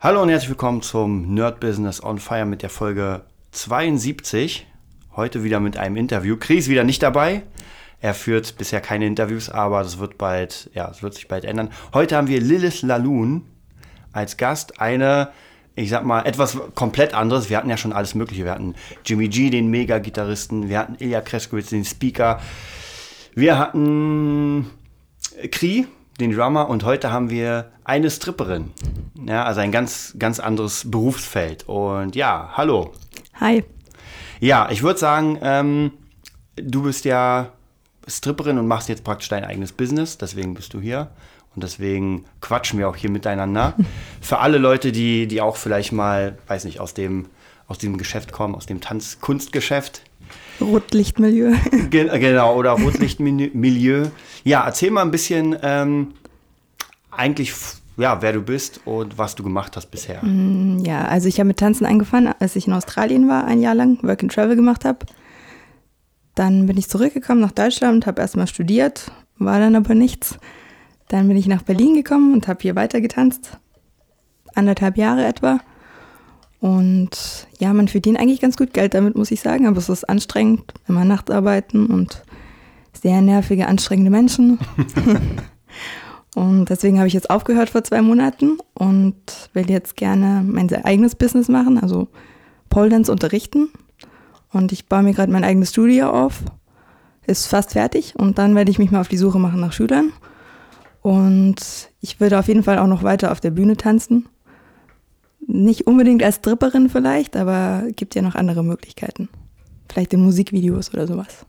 Hallo und herzlich willkommen zum Nerd Business on Fire mit der Folge 72. Heute wieder mit einem Interview. Chris wieder nicht dabei. Er führt bisher keine Interviews, aber das wird bald, ja, das wird sich bald ändern. Heute haben wir Lilith Laloon als Gast. Eine, ich sag mal, etwas komplett anderes. Wir hatten ja schon alles Mögliche. Wir hatten Jimmy G, den Mega-Gitarristen. Wir hatten Ilya Kreskowitz, den Speaker. Wir hatten Kri, den Drummer. Und heute haben wir eine Stripperin. Ja, also ein ganz, ganz anderes Berufsfeld. Und ja, hallo. Hi. Ja, ich würde sagen, ähm, du bist ja Stripperin und machst jetzt praktisch dein eigenes Business, deswegen bist du hier. Und deswegen quatschen wir auch hier miteinander. Für alle Leute, die, die auch vielleicht mal, weiß nicht, aus dem, aus dem Geschäft kommen, aus dem Tanzkunstgeschäft. Rotlichtmilieu. Ge genau, oder Rotlichtmilieu. Ja, erzähl mal ein bisschen ähm, eigentlich, ja, wer du bist und was du gemacht hast bisher. Ja, also ich habe mit Tanzen angefangen, als ich in Australien war, ein Jahr lang Work and Travel gemacht habe. Dann bin ich zurückgekommen nach Deutschland, habe erstmal studiert, war dann aber nichts. Dann bin ich nach Berlin gekommen und habe hier weiter getanzt. Anderthalb Jahre etwa. Und ja, man verdient eigentlich ganz gut Geld damit, muss ich sagen. Aber es ist anstrengend, immer nachts arbeiten und sehr nervige, anstrengende Menschen. und deswegen habe ich jetzt aufgehört vor zwei Monaten und will jetzt gerne mein eigenes Business machen, also Pole Dance unterrichten. Und ich baue mir gerade mein eigenes Studio auf. Ist fast fertig und dann werde ich mich mal auf die Suche machen nach Schülern. Und ich würde auf jeden Fall auch noch weiter auf der Bühne tanzen. Nicht unbedingt als Stripperin vielleicht, aber gibt ja noch andere Möglichkeiten. Vielleicht in Musikvideos oder sowas.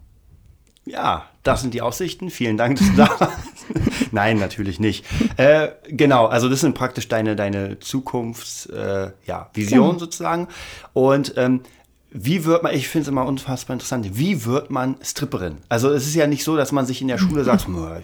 Ja, das sind die Aussichten. Vielen Dank, dass du da warst. Nein, natürlich nicht. Äh, genau, also das sind praktisch deine, deine Zukunftsvision äh, ja, Genau. sozusagen. Und ähm, wie wird man, ich finde es immer unfassbar interessant, wie wird man Stripperin? Also es ist ja nicht so, dass man sich in der Schule sagt, "Mö,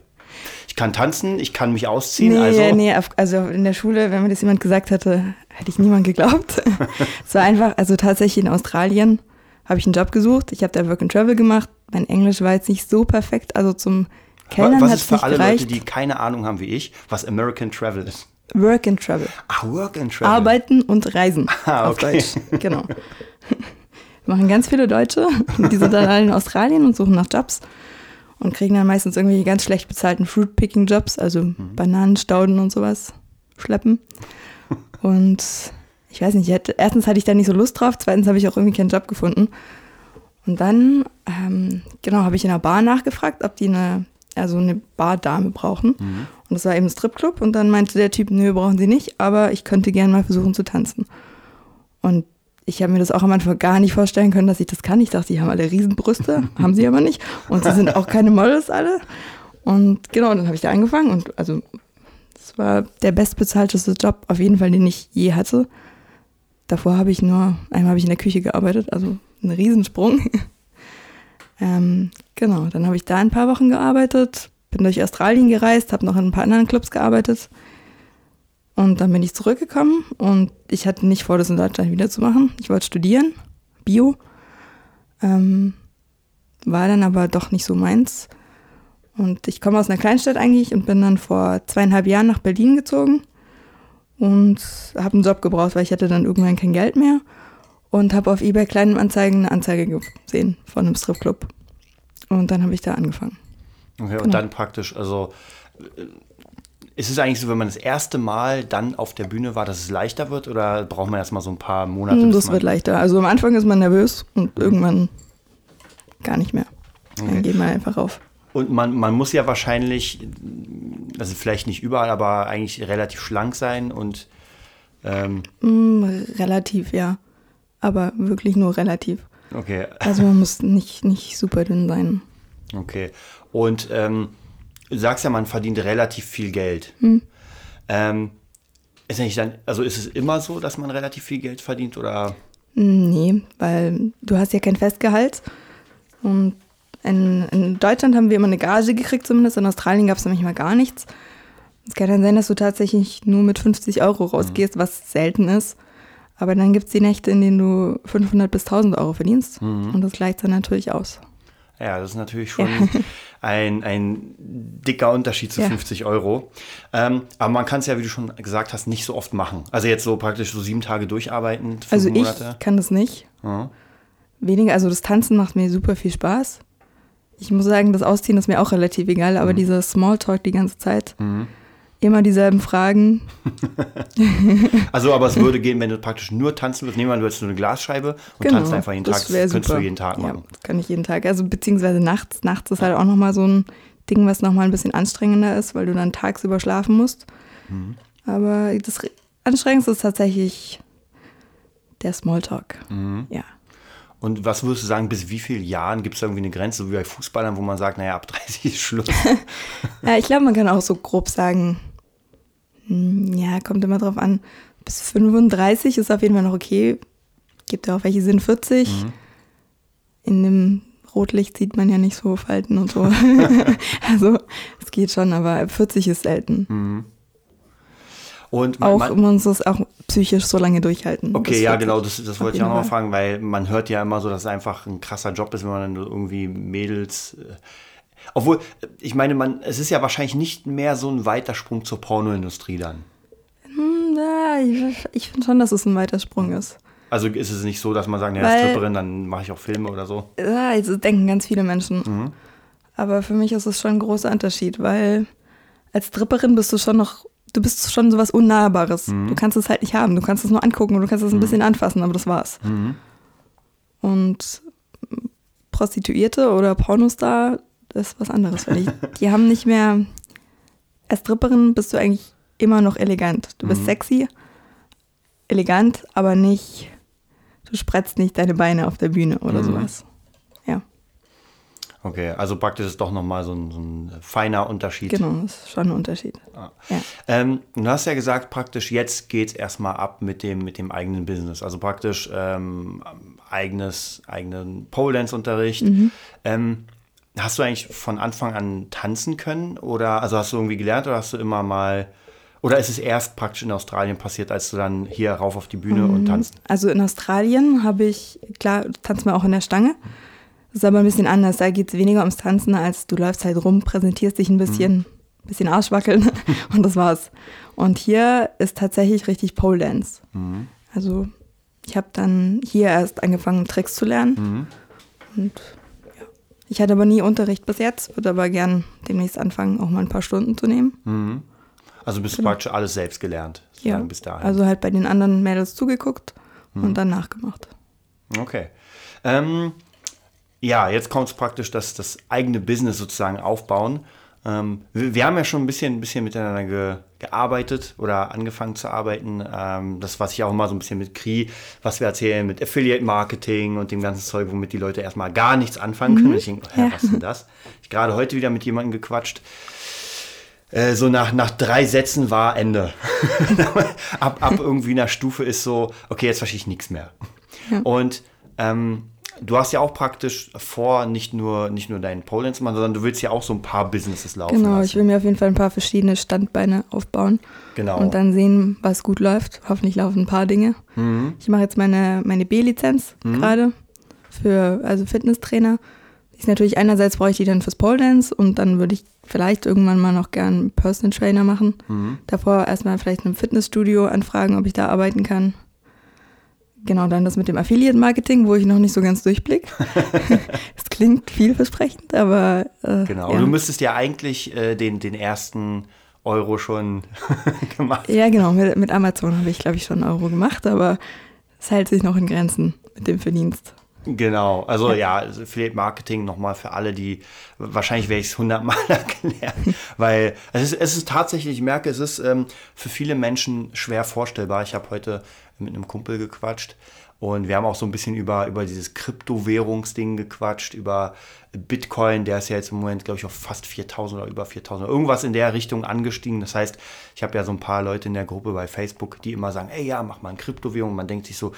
ich kann tanzen, ich kann mich ausziehen. Nee, also, nee, also in der Schule, wenn mir das jemand gesagt hätte, hätte ich niemand geglaubt. es war einfach, also tatsächlich in Australien habe ich einen Job gesucht. Ich habe da Work and Travel gemacht. Mein Englisch war jetzt nicht so perfekt, also zum Kellnern was hat ist es für nicht alle gereicht. Leute, die keine Ahnung haben wie ich, was American Travel ist? Work and Travel. Ah, Work and Travel. Arbeiten und Reisen Ah, auf okay. Deutsch. Genau. Machen ganz viele Deutsche. Die sind dann alle in Australien und suchen nach Jobs und kriegen dann meistens irgendwelche ganz schlecht bezahlten Fruit-Picking-Jobs, also Mhm. Bananenstauden und sowas schleppen. Und ich weiß nicht, ich hatte, erstens hatte ich da nicht so Lust drauf, zweitens habe ich auch irgendwie keinen Job gefunden. Und dann, ähm, genau, habe ich in einer Bar nachgefragt, ob die eine, also eine Bardame brauchen. Und das war eben ein Stripclub. Und dann meinte der Typ, nö, brauchen sie nicht, aber ich könnte gerne mal versuchen zu tanzen. Und ich habe mir das auch am Anfang gar nicht vorstellen können, dass ich das kann. Ich dachte, die haben alle Riesenbrüste, haben sie aber nicht. Und sie sind auch keine Models alle. Und genau, dann habe ich da angefangen. Und also, war der bestbezahlteste Job, auf jeden Fall, den ich je hatte. Davor habe ich nur, einmal habe ich in der Küche gearbeitet, also ein Riesensprung. ähm, genau, dann habe ich da ein paar Wochen gearbeitet, bin durch Australien gereist, habe noch in ein paar anderen Clubs gearbeitet. Und dann bin ich zurückgekommen und ich hatte nicht vor, das in Deutschland wiederzumachen. Ich wollte studieren, Bio. Ähm, war dann aber doch nicht so meins. Und ich komme aus einer Kleinstadt eigentlich und bin dann vor zweieinhalb Jahren nach Berlin gezogen und habe einen Job gebraucht, weil ich hatte dann irgendwann kein Geld mehr und habe auf eBay Kleinanzeigen eine Anzeige gesehen von einem Stripclub. Und dann habe ich da angefangen. Okay, und Genau. dann praktisch, also äh, ist es eigentlich so, wenn man das erste Mal dann auf der Bühne war, dass es leichter wird oder braucht man erstmal so ein paar Monate? Hm, Das wird leichter. Also am Anfang ist man nervös und irgendwann gar nicht mehr. Okay. Dann geht man einfach auf. Und man, man muss ja wahrscheinlich, also vielleicht nicht überall, aber eigentlich relativ schlank sein und ähm, Hm, relativ, ja. Aber wirklich nur relativ. okay, Also man muss nicht, nicht super dünn sein. okay. Und ähm, du sagst ja, man verdient relativ viel Geld. Hm. Ähm, ist nicht dann, also ist es immer so, dass man relativ viel Geld verdient oder? Hm, Nee, weil du hast ja kein Festgehalt. Und in, in Deutschland haben wir immer eine Gage gekriegt zumindest. In Australien gab es manchmal gar nichts. Es kann dann sein, dass du tatsächlich nur mit 50 Euro rausgehst, was selten ist. Aber dann gibt es die Nächte, in denen du 500 bis 1000 Euro verdienst. Und das gleicht dann natürlich aus. Ja, das ist natürlich schon ein, ein dicker Unterschied zu Ja. 50 Euro. Ähm, aber man kann es ja, wie du schon gesagt hast, nicht so oft machen. Also jetzt so praktisch so sieben Tage durcharbeiten, Also ich Monate. kann das nicht. Ja. Weniger, also das Tanzen macht mir super viel Spaß. Ich muss sagen, das Ausziehen ist mir auch relativ egal, aber dieser Smalltalk die ganze Zeit, immer dieselben Fragen. Also, aber es würde gehen, wenn du praktisch nur tanzen würdest. Nehmen wir an, du hättest nur eine Glasscheibe und tanzt einfach jeden Tag. Genau, das könntest super. du jeden Tag Ja, machen. das kann ich jeden Tag. Also beziehungsweise nachts. Nachts ist halt auch nochmal so ein Ding, was nochmal ein bisschen anstrengender ist, weil du dann tagsüber schlafen musst. Mhm. Aber das Re- Anstrengendste ist tatsächlich der Smalltalk. Mhm. Ja. Und was würdest du sagen, bis wie vielen Jahren gibt es irgendwie eine Grenze, so wie bei Fußballern, wo man sagt, naja, ab 30 ist Schluss? Ja, ich glaube, man kann auch so grob sagen, hm, ja, kommt immer drauf an, bis 35 ist auf jeden Fall noch okay. Gibt ja auch welche, sind 40. Mhm. In dem Rotlicht sieht man ja nicht so Falten und so. also, es geht schon, aber ab 40 ist selten. Und man, Auch man, muss es auch psychisch so lange durchhalten. Okay, ja, 40. genau, das, das wollte ich auch jeden noch mal Fall. fragen, weil man hört ja immer so, dass es einfach ein krasser Job ist, wenn man dann irgendwie Mädels. Äh, obwohl, ich meine, man, es ist ja wahrscheinlich nicht mehr so ein weiter Sprung zur Pornoindustrie dann. Hm, Ja, ich, ich finde schon, dass es ein weiter Sprung ist. Also ist es nicht so, dass man sagt, als Weil- Stripperin, dann mache ich auch Filme oder so. Ja, also denken ganz viele Menschen. Mhm. Aber für mich ist es schon ein großer Unterschied, weil als Stripperin bist du schon noch, du bist schon sowas Unnahbares. Mhm. Du kannst es halt nicht haben. Du kannst es nur angucken und du kannst es ein bisschen anfassen, aber das war's. Mhm. Und Prostituierte oder Pornostar ist was anderes. Weil die, die haben nicht mehr. Als Stripperin bist du eigentlich immer noch elegant. Du Mhm. bist sexy, elegant, aber nicht. Du spreizt nicht deine Beine auf der Bühne oder Mhm. sowas. Okay, also praktisch ist doch nochmal so ein, so ein feiner Unterschied. genau, das ist schon ein Unterschied. Ah. Ja. Ähm, du hast ja gesagt, praktisch jetzt geht es erstmal ab mit dem, mit dem eigenen Business. Also praktisch ähm, eigenes, eigenen Pole Dance Unterricht. Mhm. Ähm, hast du eigentlich von Anfang an tanzen können? Oder also hast du irgendwie gelernt oder hast du immer mal oder ist es erst praktisch in Australien passiert, als du dann hier rauf auf die Bühne Mhm. und tanzt? Also in Australien habe ich, klar, tanzt man auch in der Stange. Das ist aber ein bisschen anders. Da geht es weniger ums Tanzen, als du läufst halt rum, präsentierst dich ein bisschen, bisschen Arschwackeln und das war's. Und hier ist tatsächlich richtig Pole Dance. Also ich habe dann hier erst angefangen, Tricks zu lernen. Und ja. Ich hatte aber nie Unterricht bis jetzt, würde aber gern demnächst anfangen, auch mal ein paar Stunden zu nehmen. Also bist du praktisch alles selbst gelernt, Ja. bis dahin. Also halt bei den anderen Mädels zugeguckt und dann nachgemacht. Okay. Ähm, ja, jetzt kommt es praktisch, dass das eigene Business sozusagen aufbauen. Ähm, wir, wir haben ja schon ein bisschen, ein bisschen miteinander ge, gearbeitet oder angefangen zu arbeiten. Ähm, das, was ich auch immer so ein bisschen mit Kri, was wir erzählen, mit Affiliate Marketing und dem ganzen Zeug, womit die Leute erstmal gar nichts anfangen können. Ich denke, Ja. was ist denn das? Ich gerade heute wieder mit jemandem gequatscht. Äh, so nach, nach drei Sätzen war Ende. ab, ab irgendwie einer Stufe ist so, okay, jetzt verstehe ich nichts mehr. Und ähm, du hast ja auch praktisch vor, nicht nur, nicht nur deinen Pole Dance zu machen, sondern du willst ja auch so ein paar Businesses laufen Genau, lassen. ich will mir auf jeden Fall ein paar verschiedene Standbeine aufbauen. Genau. Und dann sehen, was gut läuft. Hoffentlich laufen ein paar Dinge. Mhm. Ich mache jetzt meine, meine B-Lizenz gerade für also Fitnesstrainer. Ist natürlich einerseits brauche ich die dann fürs Pole Dance und dann würde ich vielleicht irgendwann mal noch gern einen Personal Trainer machen. Mhm. Davor erstmal vielleicht ein Fitnessstudio anfragen, ob ich da arbeiten kann. Genau, dann das mit dem Affiliate Marketing, wo ich noch nicht so ganz durchblick. Es klingt vielversprechend, aber äh, Genau. Ja. Du müsstest ja eigentlich äh, den, den ersten Euro schon gemacht. Ja, genau. Mit, mit Amazon habe ich, glaube ich, schon einen Euro gemacht, aber es hält sich noch in Grenzen mit dem Verdienst. Genau, also ja, also Affiliate Marketing nochmal für alle, die wahrscheinlich werde ich es hundertmal erklären, weil es ist, es ist tatsächlich, ich merke, es ist ähm, für viele Menschen schwer vorstellbar. Ich habe heute mit einem Kumpel gequatscht und wir haben auch so ein bisschen über, über dieses Kryptowährungsding gequatscht, über Bitcoin, der ist ja jetzt im Moment, glaube ich, auf fast 4000 oder über 4000, irgendwas in der Richtung angestiegen. Das heißt, ich habe ja so ein paar Leute in der Gruppe bei Facebook, die immer sagen, ey ja, mach mal eine Kryptowährung. Man denkt sich so,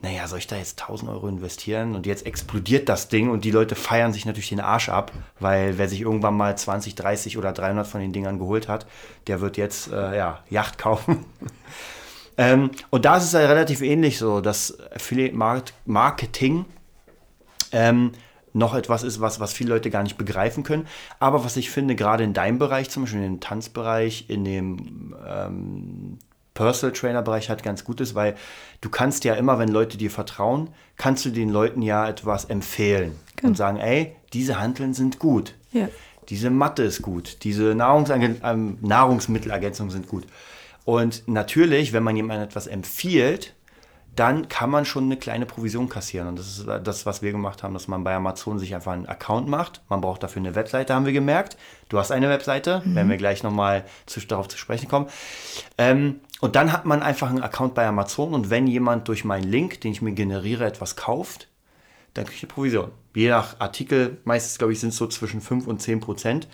naja, soll ich da jetzt 1000 Euro investieren? Und jetzt explodiert das Ding und die Leute feiern sich natürlich den Arsch ab, weil wer sich irgendwann mal 20, 30 oder 300 von den Dingern geholt hat, der wird jetzt, äh, ja, Yacht kaufen. ähm, und da ist es ja relativ ähnlich so, dass Affiliate Market- Marketing ähm, noch etwas ist, was, was viele Leute gar nicht begreifen können. Aber was ich finde, gerade in deinem Bereich, zum Beispiel in dem Tanzbereich, in dem ähm, Personal Trainer Bereich halt ganz gut ist, weil du kannst ja immer, wenn Leute dir vertrauen, kannst du den Leuten ja etwas empfehlen Genau. und sagen, ey, diese Hanteln sind gut. Ja. Diese Matte ist gut, diese Nahrungsergän ähm, Nahrungsmittelergänzungen sind gut. Und natürlich, wenn man jemandem etwas empfiehlt, dann kann man schon eine kleine Provision kassieren. Und das ist das, was wir gemacht haben, dass man bei Amazon sich einfach einen Account macht. Man braucht dafür eine Webseite, haben wir gemerkt. Du hast eine Webseite, werden wir gleich nochmal zu, darauf zu sprechen kommen. Ähm, und dann hat man einfach einen Account bei Amazon und wenn jemand durch meinen Link, den ich mir generiere, etwas kauft, dann kriege ich eine Provision. Je nach Artikel, meistens glaube ich, sind es so zwischen 5 und 10 Prozent.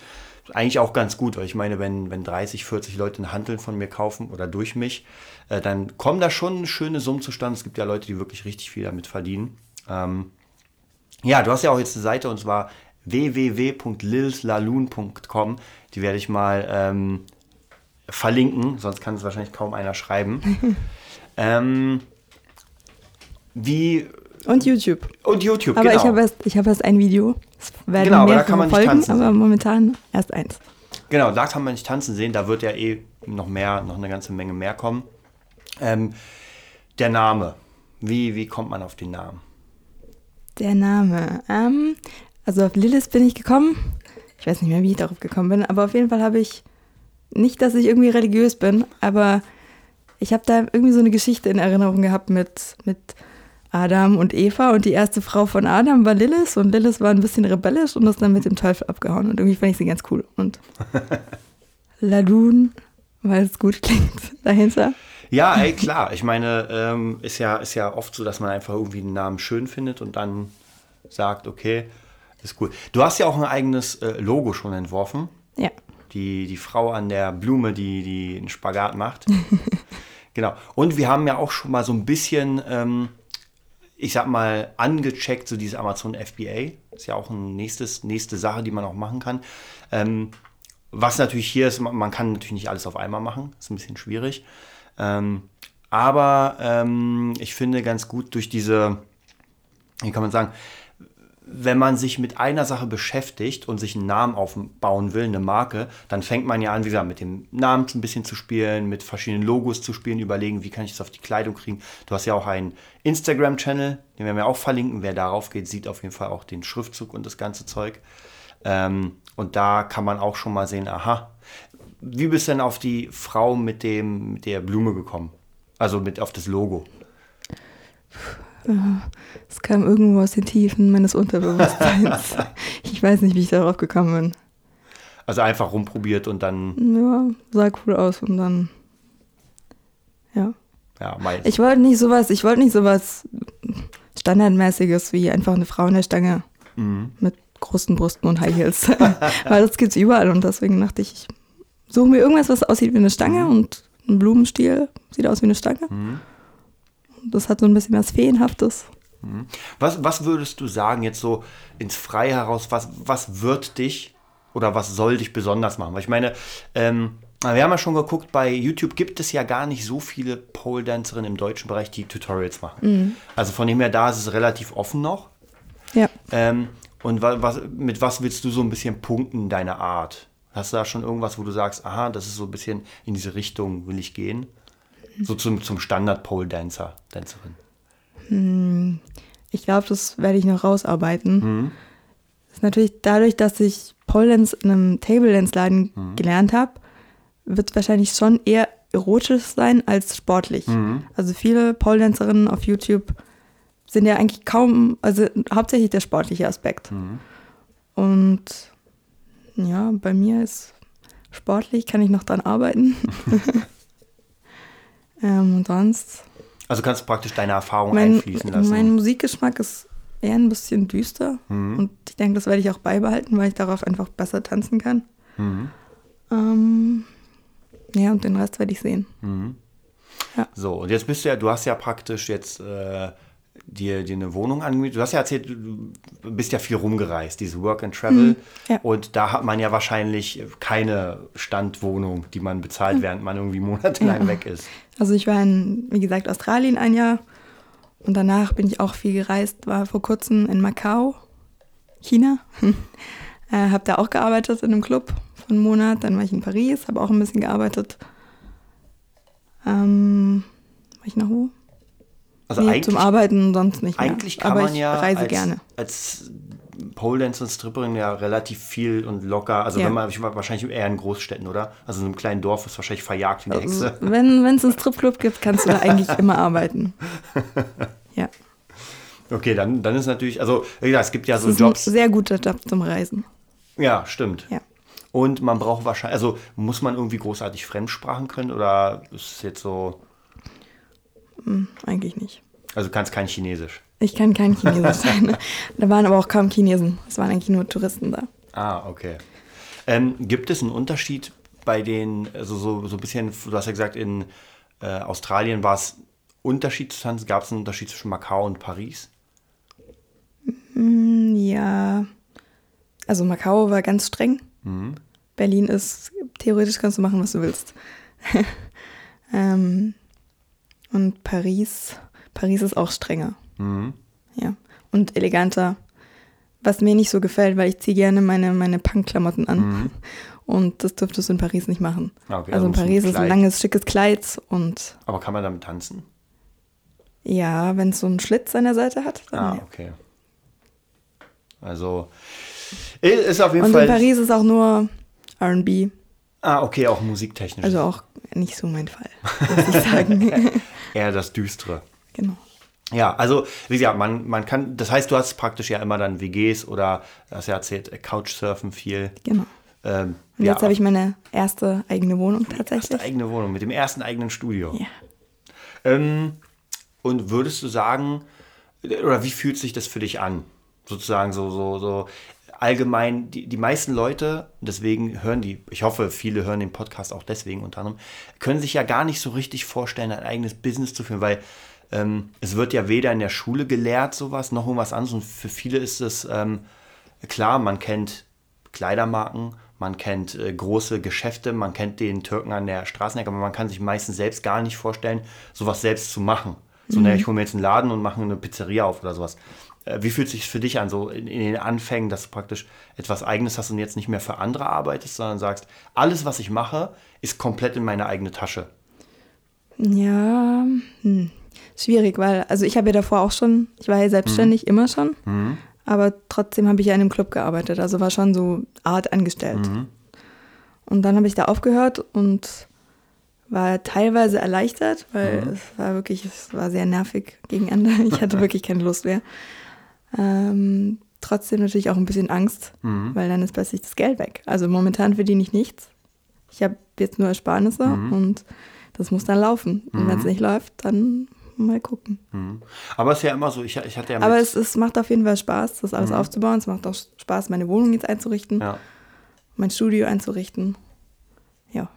Eigentlich auch ganz gut, weil ich meine, wenn, wenn 30, 40 Leute ein Handeln von mir kaufen oder durch mich, äh, dann kommen da schon schöne Summen zustande. Es gibt ja Leute, die wirklich richtig viel damit verdienen. Ähm, ja, du hast ja auch jetzt eine Seite und zwar www.lilslaloon.com. Die werde ich mal ähm, verlinken, sonst kann es wahrscheinlich kaum einer schreiben. ähm, wie Und YouTube. und YouTube, Aber genau. ich habe erst, ich habe erst ein Video. Es werden Genau, aber da kann man nicht folgen, tanzen aber sehen. momentan erst eins. Genau, da kann man nicht tanzen sehen, da wird ja eh noch mehr, noch eine ganze Menge mehr kommen. Ähm, der Name. Wie, wie kommt man auf den Namen? Der Name. Ähm, also auf Lilith bin ich gekommen. Ich weiß nicht mehr, wie ich darauf gekommen bin, aber auf jeden Fall habe ich, nicht, dass ich irgendwie religiös bin, aber ich habe da irgendwie so eine Geschichte in Erinnerung gehabt mit, mit Adam und Eva und die erste Frau von Adam war Lilith und Lilith war ein bisschen rebellisch und ist dann mit dem Teufel abgehauen und irgendwie fand ich sie ganz cool. Und Ladun, weil es gut klingt dahinter. Ja, ey, klar. Ich meine, ähm, ist, ja, ist ja oft so, dass man einfach irgendwie einen Namen schön findet und dann sagt, okay, ist cool. Du hast ja auch ein eigenes äh, Logo schon entworfen. Ja. Die, die Frau an der Blume, die, die einen Spagat macht. genau. Und wir haben ja auch schon mal so ein bisschen, ähm, ich sag mal, angecheckt, so dieses Amazon FBA. Ist ja auch eine nächste Sache, die man auch machen kann. Ähm, was natürlich hier ist, man man kann natürlich nicht alles auf einmal machen. Ist ein bisschen schwierig. Ähm, aber ähm, ich finde ganz gut durch diese, wie kann man sagen, wenn man sich mit einer Sache beschäftigt und sich einen Namen aufbauen will, eine Marke, dann fängt man ja an, wie gesagt, mit dem Namen ein bisschen zu spielen, mit verschiedenen Logos zu spielen, überlegen, wie kann ich das auf die Kleidung kriegen. Du hast ja auch einen Instagram-Channel, den werden wir auch verlinken. Wer darauf geht, sieht auf jeden Fall auch den Schriftzug und das ganze Zeug. Ähm, und da kann man auch schon mal sehen, aha, wie bist du denn auf die Frau mit, dem, mit der Blume gekommen? Also mit auf das Logo. Es kam irgendwo aus den Tiefen meines Unterbewusstseins. ich weiß nicht, wie ich darauf gekommen bin. Also einfach rumprobiert und dann, Ja, sah cool aus und dann. Ja. ja, mal. Ich wollte nicht sowas, ich wollte nicht sowas Standardmäßiges wie einfach eine Frau in der Stange Mhm. mit großen Brüsten und High Heels. Weil das gibt's überall und deswegen dachte ich, ich suche mir irgendwas, was aussieht wie eine Stange und ein Blumenstiel sieht aus wie eine Stange. Mhm. Das hat so ein bisschen was Feenhaftes. Was, was würdest du sagen, jetzt so ins Freie heraus, was, was wird dich oder was soll dich besonders machen? Weil ich meine, ähm, wir haben ja schon geguckt, bei YouTube gibt es ja gar nicht so viele Pole-Dancerinnen im deutschen Bereich, die Tutorials machen. Also von dem her, da ist es relativ offen noch. Ja. Ähm, und wa was, mit was willst du so ein bisschen punkten, deine Art? Hast du da schon irgendwas, wo du sagst, aha, das ist so ein bisschen in diese Richtung will ich gehen? So zum, zum Standard-Pole-Dancer, Dancerin. Ich glaube, das werde ich noch rausarbeiten. Ist natürlich dadurch, dass ich Pole Dance in einem Table Dance Laden gelernt habe, wird es wahrscheinlich schon eher erotisch sein als sportlich. Also viele Pole Dancerinnen auf YouTube sind ja eigentlich kaum, also hauptsächlich der sportliche Aspekt. Und ja, bei mir ist sportlich, kann ich noch dran arbeiten. ähm, und sonst Also kannst du praktisch deine Erfahrung mein, einfließen lassen. mein Musikgeschmack ist eher ein bisschen düster. Mhm. Und ich denke, das werde ich auch beibehalten, weil ich darauf einfach besser tanzen kann. Mhm. Ähm, ja, und den Rest werde ich sehen. So, und jetzt bist du ja, du hast ja praktisch jetzt äh, dir, dir eine Wohnung angemietet. Du hast ja erzählt, du bist ja viel rumgereist, dieses Work and Travel. ja. Und da hat man ja wahrscheinlich keine Standwohnung, die man bezahlt, während man irgendwie monatelang weg ist. Also ich war in, wie gesagt, Australien ein Jahr und danach bin ich auch viel gereist, war vor kurzem in Macau China. äh, habe da auch gearbeitet in einem Club von einem Monat. Dann war ich in Paris, habe auch ein bisschen gearbeitet. Ähm, war ich noch wo? Also nee, zum Arbeiten sonst nicht mehr. eigentlich kann Aber man ich ja reise als, gerne. als Pole Dance und Stripperin ja relativ viel und locker. Also Ja. wenn man ich war wahrscheinlich eher in Großstädten, oder? Also in einem kleinen Dorf ist wahrscheinlich verjagt wie eine Also, Hexe. wenn es einen Stripclub gibt, kannst du da eigentlich immer arbeiten. Ja, Okay, dann, dann ist natürlich, also gesagt, es gibt ja das so ist Jobs. ein sehr guter Job zum Reisen. Ja, stimmt. Ja. Und man braucht wahrscheinlich, also muss man irgendwie großartig Fremdsprachen können oder ist es jetzt so, Eigentlich nicht. also du kannst kein Chinesisch? Ich kann kein Chinesisch sein. Da waren aber auch kaum Chinesen. Es waren eigentlich nur Touristen da. Ah, okay. Ähm, gibt es einen Unterschied bei den, also so, so ein bisschen, du hast ja gesagt, in äh, Australien war es Unterschied zu tanzen, gab es einen Unterschied zwischen Macau und Paris? Hm, Ja, also Macau war ganz streng. Mhm. Berlin ist, theoretisch kannst du machen, was du willst. ähm, und Paris, Paris ist auch strenger. Mhm. Ja, und eleganter. Was mir nicht so gefällt, weil ich ziehe gerne meine, meine Punk-Klamotten an. Und das dürftest du in Paris nicht machen. Ah, okay, also in also Paris ein ist ein langes, schickes Kleid und Aber kann man damit tanzen? ja, wenn es so einen Schlitz an der Seite hat, dann Ah, ja. okay. Also ist auf jeden Und Fall. in Paris ist auch nur R&B, Ah, okay, auch musiktechnisch. also auch nicht so mein Fall, muss ich sagen. eher das Düstere. genau. Ja, also wie gesagt, man, man kann, das heißt, du hast praktisch ja immer dann WGs oder, du hast ja erzählt, äh, Couchsurfen viel. Genau. Ähm, Und ja, jetzt habe ich meine erste eigene Wohnung erste tatsächlich. eigene Wohnung mit dem ersten eigenen Studio. Ja. Ähm, und würdest du sagen, oder wie fühlt sich das für dich an? Sozusagen so, so, so allgemein, die, die meisten Leute, deswegen hören die, ich hoffe, viele hören den Podcast auch deswegen unter anderem, können sich ja gar nicht so richtig vorstellen, ein eigenes Business zu führen, weil ähm, es wird ja weder in der Schule gelehrt, sowas, noch irgendwas anderes. Und für viele ist es ähm, klar, man kennt Kleidermarken, man kennt äh, große Geschäfte, man kennt den Türken an der Straßenecke, aber man kann sich meistens selbst gar nicht vorstellen, sowas selbst zu machen. So, naja, ich hole mir jetzt einen Laden und mache eine Pizzeria auf oder sowas. Äh, wie fühlt es sich für dich an, so in, in den Anfängen, dass du praktisch etwas Eigenes hast und jetzt nicht mehr für andere arbeitest, sondern sagst, alles, was ich mache, ist komplett in meine eigene Tasche? Ja, hm. schwierig, weil, also ich habe ja davor auch schon, ich war ja selbstständig Mhm. immer schon, aber trotzdem habe ich ja in einem Club gearbeitet, also war schon so Art angestellt. Mhm. Und dann habe ich da aufgehört und war teilweise erleichtert, weil Mhm. es war wirklich, es war sehr nervig gegen Ende. Ich hatte wirklich keine Lust mehr. Ähm, trotzdem natürlich auch ein bisschen Angst, Mhm. weil dann ist plötzlich das Geld weg. Also momentan verdiene ich nichts. Ich habe jetzt nur Ersparnisse Mhm. und das muss dann laufen. Und wenn es nicht läuft, dann mal gucken. Mhm. Aber es ist ja immer so, ich, ich hatte ja Aber es, es macht auf jeden Fall Spaß, das alles aufzubauen. Es macht auch Spaß, meine Wohnung jetzt einzurichten, ja. mein Studio einzurichten. Ja.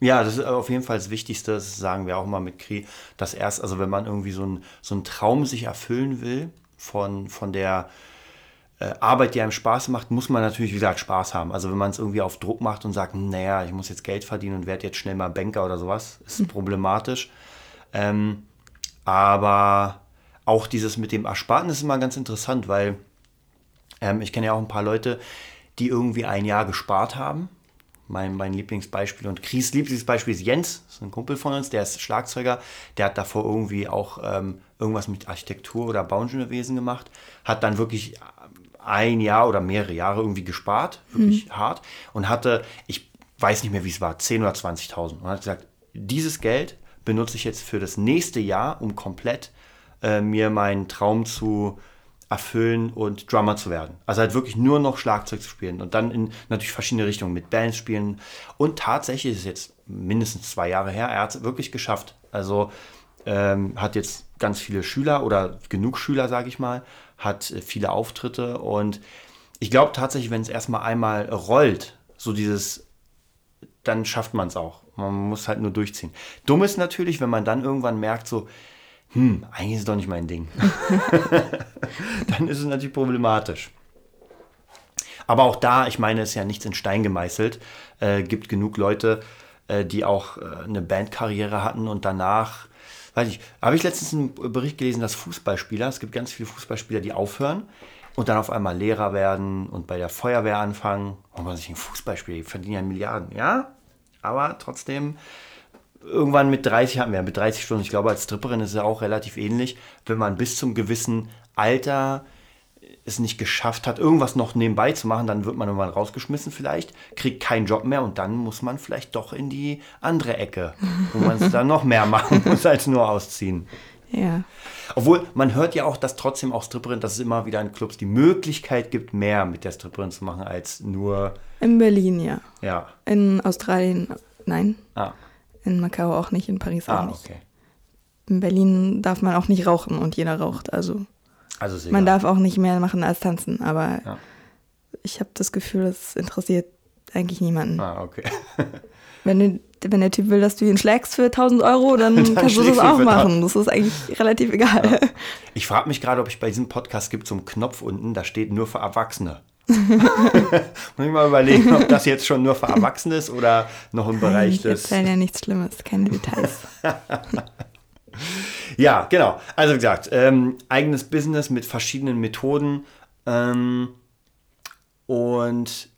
Ja, das ist auf jeden Fall das Wichtigste, das sagen wir auch mal mit Kri, dass erst, also wenn man irgendwie so, ein, so einen Traum sich erfüllen will von, von der äh, Arbeit, die einem Spaß macht, muss man natürlich, wie gesagt, Spaß haben. Also wenn man es irgendwie auf Druck macht und sagt, naja, ich muss jetzt Geld verdienen und werde jetzt schnell mal Banker oder sowas, ist problematisch. Ähm, aber auch dieses mit dem Ersparten ist immer ganz interessant, weil ähm, ich kenne ja auch ein paar Leute, die irgendwie ein Jahr gespart haben. Mein, mein Lieblingsbeispiel und Chris Lieblingsbeispiel ist Jens, das ist ein Kumpel von uns, der ist Schlagzeuger, der hat davor irgendwie auch ähm, irgendwas mit Architektur oder Bauingenieurwesen gemacht, hat dann wirklich ein Jahr oder mehrere Jahre irgendwie gespart, wirklich hart und hatte, ich weiß nicht mehr, wie es war, 10.000 oder 20.000 und hat gesagt, dieses Geld benutze ich jetzt für das nächste Jahr, um komplett äh, mir meinen Traum zu erfüllen und Drummer zu werden. Also halt wirklich nur noch Schlagzeug zu spielen und dann in natürlich verschiedene Richtungen mit Bands spielen. Und tatsächlich ist es jetzt mindestens zwei Jahre her, er hat es wirklich geschafft. Also ähm, hat jetzt ganz viele Schüler oder genug Schüler, sage ich mal, hat äh, viele Auftritte und ich glaube tatsächlich, wenn es erstmal einmal rollt, so dieses, dann schafft man es auch. Man muss halt nur durchziehen. Dumm ist natürlich, wenn man dann irgendwann merkt, so, hm, eigentlich ist es doch nicht mein Ding. dann ist es natürlich problematisch. Aber auch da, ich meine, ist ja nichts in Stein gemeißelt. Äh, gibt genug Leute, äh, die auch äh, eine Bandkarriere hatten und danach, weiß ich, habe ich letztens einen Bericht gelesen, dass Fußballspieler, es gibt ganz viele Fußballspieler, die aufhören, und dann auf einmal Lehrer werden und bei der Feuerwehr anfangen. Und man sich ein Fußball spielt, die verdienen ja Milliarden, ja. Aber trotzdem, irgendwann mit 30 hatten wir mit 30 Stunden, ich glaube, als Stripperin ist es auch relativ ähnlich, wenn man bis zum gewissen Alter es nicht geschafft hat, irgendwas noch nebenbei zu machen, dann wird man irgendwann rausgeschmissen vielleicht, kriegt keinen Job mehr und dann muss man vielleicht doch in die andere Ecke, wo man es dann noch mehr machen muss als nur ausziehen. Ja. Obwohl, man hört ja auch, dass trotzdem auch Stripperin, dass es immer wieder in Clubs die Möglichkeit gibt, mehr mit der Stripperin zu machen, als nur, In Berlin, ja. ja. In Australien, nein. Ah, In Macau auch nicht, in Paris auch ah nicht. okay. In Berlin darf man auch nicht rauchen und jeder raucht. Also Also man darf auch nicht mehr machen als tanzen. Aber Ja. ich habe das Gefühl, das interessiert eigentlich niemanden. Ah, okay. Wenn, du, wenn der Typ will, dass du ihn schlägst für 1000 Euro, dann, kannst du das auch machen. Das ist eigentlich relativ egal. Ich frage mich gerade, ob ich bei diesem Podcast gibt so einen Knopf unten, da steht nur für Erwachsene. Muss ich mal überlegen, ob das jetzt schon nur für Erwachsene ist oder noch im Bereich ich des. erzähle ja nichts Schlimmes, keine Details. Ja, genau. Also wie gesagt, ähm, eigenes Business mit verschiedenen Methoden. Ähm, und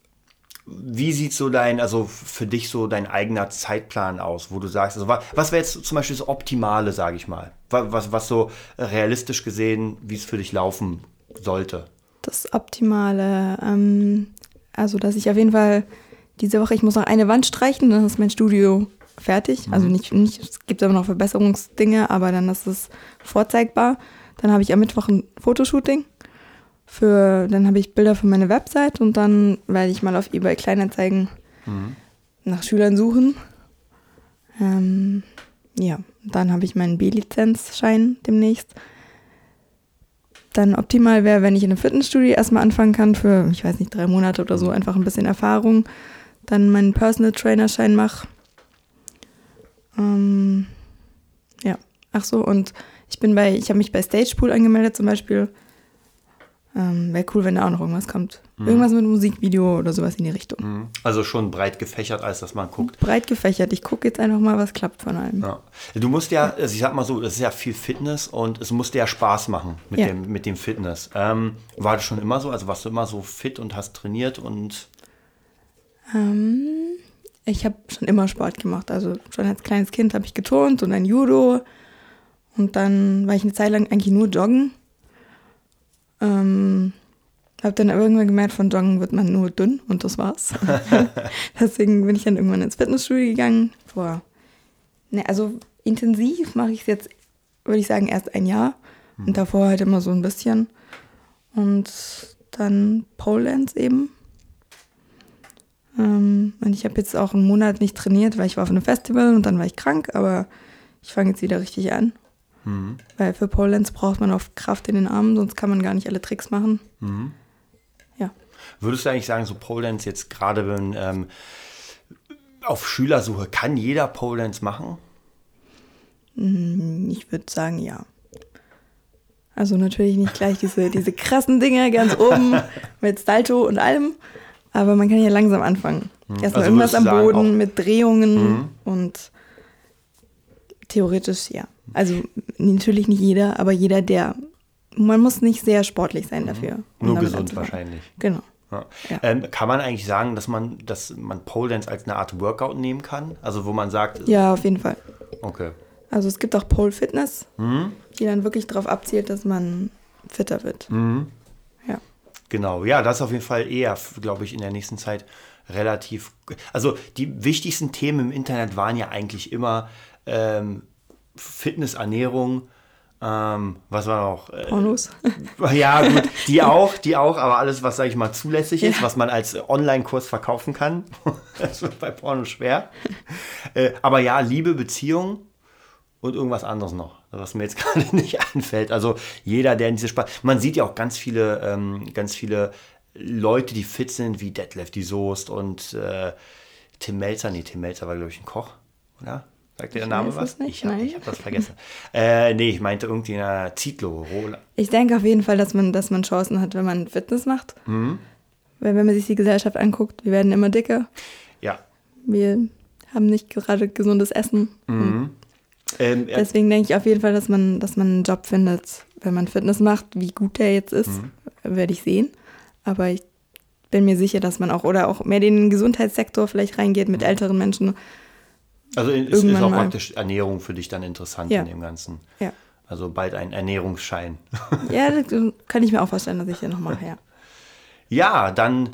wie sieht so dein, also für dich so dein eigener Zeitplan aus, wo du sagst, also was, was wäre jetzt zum Beispiel das Optimale, sage ich mal? Was, was, was so realistisch gesehen, wie es für dich laufen sollte? Das Optimale, ähm, also dass ich auf jeden Fall diese Woche, ich muss noch eine Wand streichen, dann ist mein Studio fertig. Also nicht, nicht, es gibt aber noch Verbesserungsdinge, aber dann ist es vorzeigbar. Dann habe ich am Mittwoch ein Fotoshooting. Für, dann habe ich Bilder für meine Website und dann werde ich mal auf eBay Kleinanzeigen nach Schülern suchen. Ähm, ja, dann habe ich meinen B-Lizenzschein demnächst. Dann optimal wäre, wenn ich in einem Fitnessstudio erstmal anfangen kann für, ich weiß nicht, drei Monate oder so, einfach ein bisschen Erfahrung. Dann meinen Personal Trainer Schein mache. Ähm, ja, ach so, und ich bin bei, ich habe mich bei Stagepool angemeldet zum Beispiel. Ähm, wäre cool, wenn da auch noch irgendwas kommt. Irgendwas mit Musikvideo oder sowas in die Richtung. Also schon breit gefächert, als dass man guckt. Breit gefächert. Ich gucke jetzt einfach mal, was klappt von allem. Ja. Du musst ja, also ich sag mal so, das ist ja viel Fitness und es muss dir ja Spaß machen mit, Ja. dem, mit dem Fitness. Ähm, war das schon immer so? Also warst du immer so fit und hast trainiert und Ähm, ich habe schon immer Sport gemacht. Also schon als kleines Kind habe ich geturnt und ein Judo. Und dann war ich eine Zeit lang eigentlich nur joggen. Ähm, habe dann irgendwann gemerkt, von Joggen wird man nur dünn und das war's. Deswegen bin ich dann irgendwann ins Fitnessstudio gegangen. Vor, ne, also intensiv mache ich es jetzt, würde ich sagen, erst ein Jahr. Und davor halt immer so ein bisschen. Und dann Pole Dance eben. Ähm, und ich habe jetzt auch einen Monat nicht trainiert, weil ich war auf einem Festival und dann war ich krank, aber ich fange jetzt wieder richtig an. Weil für Pole Dance braucht man oft Kraft in den Armen, sonst kann man gar nicht alle Tricks machen. Ja. würdest du eigentlich sagen, so Pole Dance jetzt gerade wenn ähm, auf Schülersuche, kann jeder Pole Dance machen? Ich würde sagen, ja. Also natürlich nicht gleich diese, diese krassen Dinge ganz oben mit Salto und allem, aber man kann ja langsam anfangen. Erstmal Also irgendwas am sagen, Boden Mhm. mit Drehungen und theoretisch ja. Also natürlich nicht jeder, aber jeder, der. Man muss nicht sehr sportlich sein dafür. um Nur gesund anzufangen. wahrscheinlich. Genau. Ja. Ja. Ähm, kann man eigentlich sagen, dass man, dass man Pole Dance als eine Art Workout nehmen kann? Also wo man sagt, Ja, auf jeden Fall. okay. Also es gibt auch Pole Fitness, Mhm. die dann wirklich darauf abzielt, dass man fitter wird. Ja. Genau, ja, das ist auf jeden Fall eher, glaube ich, in der nächsten Zeit relativ. Also die wichtigsten Themen im Internet waren ja eigentlich immer ähm, Fitness, Ernährung, ähm, was war noch? Äh, Pornos. ja, gut, die auch, die auch, aber alles, was, sage ich mal, zulässig ist, Ja. was man als Online-Kurs verkaufen kann, das wird bei Porno schwer. Äh, aber ja, Liebe, Beziehung und irgendwas anderes noch, was mir jetzt gerade nicht einfällt. Also jeder, der in diese Spaß. Man sieht ja auch ganz viele, ähm, ganz viele Leute, die fit sind, wie Detlef, die Soest und äh, Tim Melzer. Nee, Tim Melzer war, glaube ich, ein Koch, oder? Sagt dir der Ich Name weiß was? nicht, ich habe hab das vergessen. äh, nee, ich meinte irgendwie eine Zitlo, Roland. Ich denke auf jeden Fall, dass man, dass man Chancen hat, wenn man Fitness macht. Mhm. Weil wenn man sich die Gesellschaft anguckt, wir werden immer dicker. Ja. Wir haben nicht gerade gesundes Essen. Ähm, ja, Deswegen denke ich auf jeden Fall, dass man, dass man einen Job findet, wenn man Fitness macht, wie gut der jetzt ist. Mhm. werde ich sehen. Aber ich bin mir sicher, dass man auch oder auch mehr den Gesundheitssektor vielleicht reingeht mit älteren Menschen. Also ist, ist auch mal. praktisch Ernährung für dich dann interessant Ja. in dem Ganzen. Ja. Also bald ein Ernährungsschein. Ja, das kann ich mir auch vorstellen, dass ich ja noch mache, ja. Ja, dann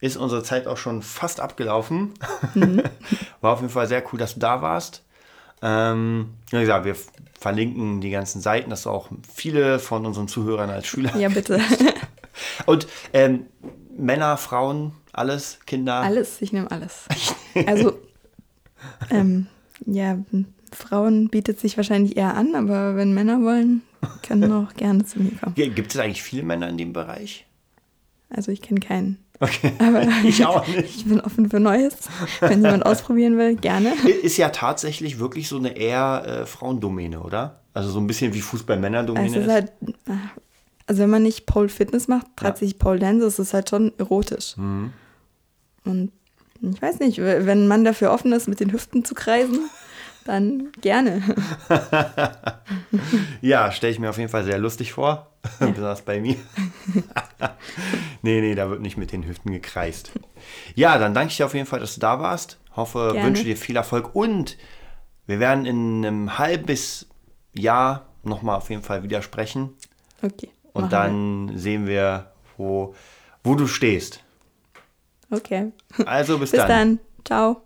ist unsere Zeit auch schon fast abgelaufen. War auf jeden Fall sehr cool, dass du da warst. Ähm, wie gesagt, wir verlinken die ganzen Seiten, dass auch viele von unseren Zuhörern als Schüler. Ja, bitte. Und ähm, Männer, Frauen, alles, Kinder. Alles, ich nehme alles. Also, ähm, ja, Frauen bietet sich wahrscheinlich eher an, aber wenn Männer wollen, können auch gerne zu mir kommen. Gibt es eigentlich viele Männer in dem Bereich? Also ich kenne keinen. Okay. Aber Ich auch nicht. ich bin offen für Neues. Wenn jemand ausprobieren will, gerne. Ist ja tatsächlich wirklich so eine eher äh, Frauendomäne, oder? Also so ein bisschen wie Fußball Männerdomäne ist ist. halt, also wenn man nicht Pole Fitness macht, tatsächlich Pole Dance, ist es halt schon erotisch. Mhm. Und ich weiß nicht, wenn ein Mann dafür offen ist, mit den Hüften zu kreisen, dann gerne. Ja, stelle ich mir auf jeden Fall sehr lustig vor. Besonders bei mir. nee, nee, da wird nicht mit den Hüften gekreist. Ja, dann danke ich dir auf jeden Fall, dass du da warst. Hoffe, Gerne. wünsche dir viel Erfolg und wir werden in einem halbes Jahr nochmal auf jeden Fall wieder sprechen. Okay. Und dann sehen wir, wo, wo du stehst. wir. Okay. Also bis, Bis dann. Ciao.